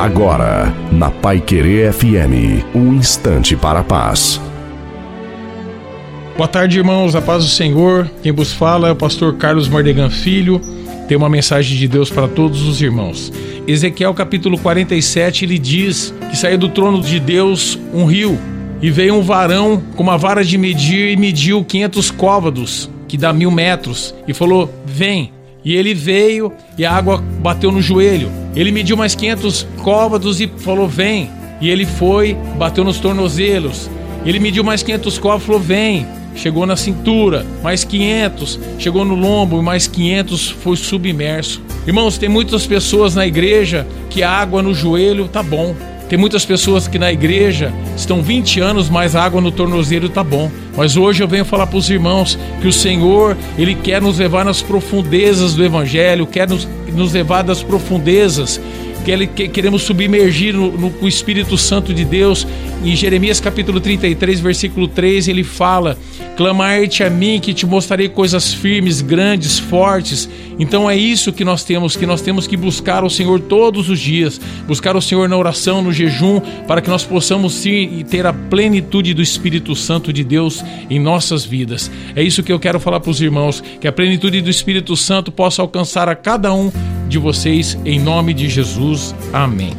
Agora, na Pai Querer FM, um instante para a paz. Boa tarde, irmãos. A paz do Senhor. Quem vos fala é o pastor Carlos Mardegan Filho. Tem uma mensagem de Deus para todos os irmãos. Ezequiel capítulo 47, ele diz que saiu do trono de Deus um rio e veio um varão com uma vara de medir e mediu 500 côvados, que dá mil metros, e falou: Vem. E ele veio e a água bateu no joelho. Ele mediu mais 500 côvados e falou: Vem. E ele foi, bateu nos tornozelos. Ele mediu mais 500 côvados e falou: Vem. Chegou na cintura, mais 500. Chegou no lombo, mais 500 foi submerso. Irmãos, tem muitas pessoas na igreja que a água no joelho tá bom. Tem muitas pessoas que na igreja estão 20 anos, mas a água no tornozelo tá bom. Mas hoje eu venho falar para os irmãos que o Senhor, Ele quer nos levar nas profundezas do Evangelho, quer nos, nos levar das profundezas que ele, que, queremos submergir no, no, Espírito Santo de Deus. Em Jeremias capítulo 33, versículo 3, ele fala: Clamar-te a mim, que te mostrarei coisas firmes, grandes, fortes. Então é isso que nós temos, que nós temos que buscar o Senhor todos os dias, buscar o Senhor na oração, no jejum, para que nós possamos sim ter a plenitude do Espírito Santo de Deus em nossas vidas. É isso que eu quero falar para os irmãos, que a plenitude do Espírito Santo possa alcançar a cada um de vocês, em nome de Jesus. Amém.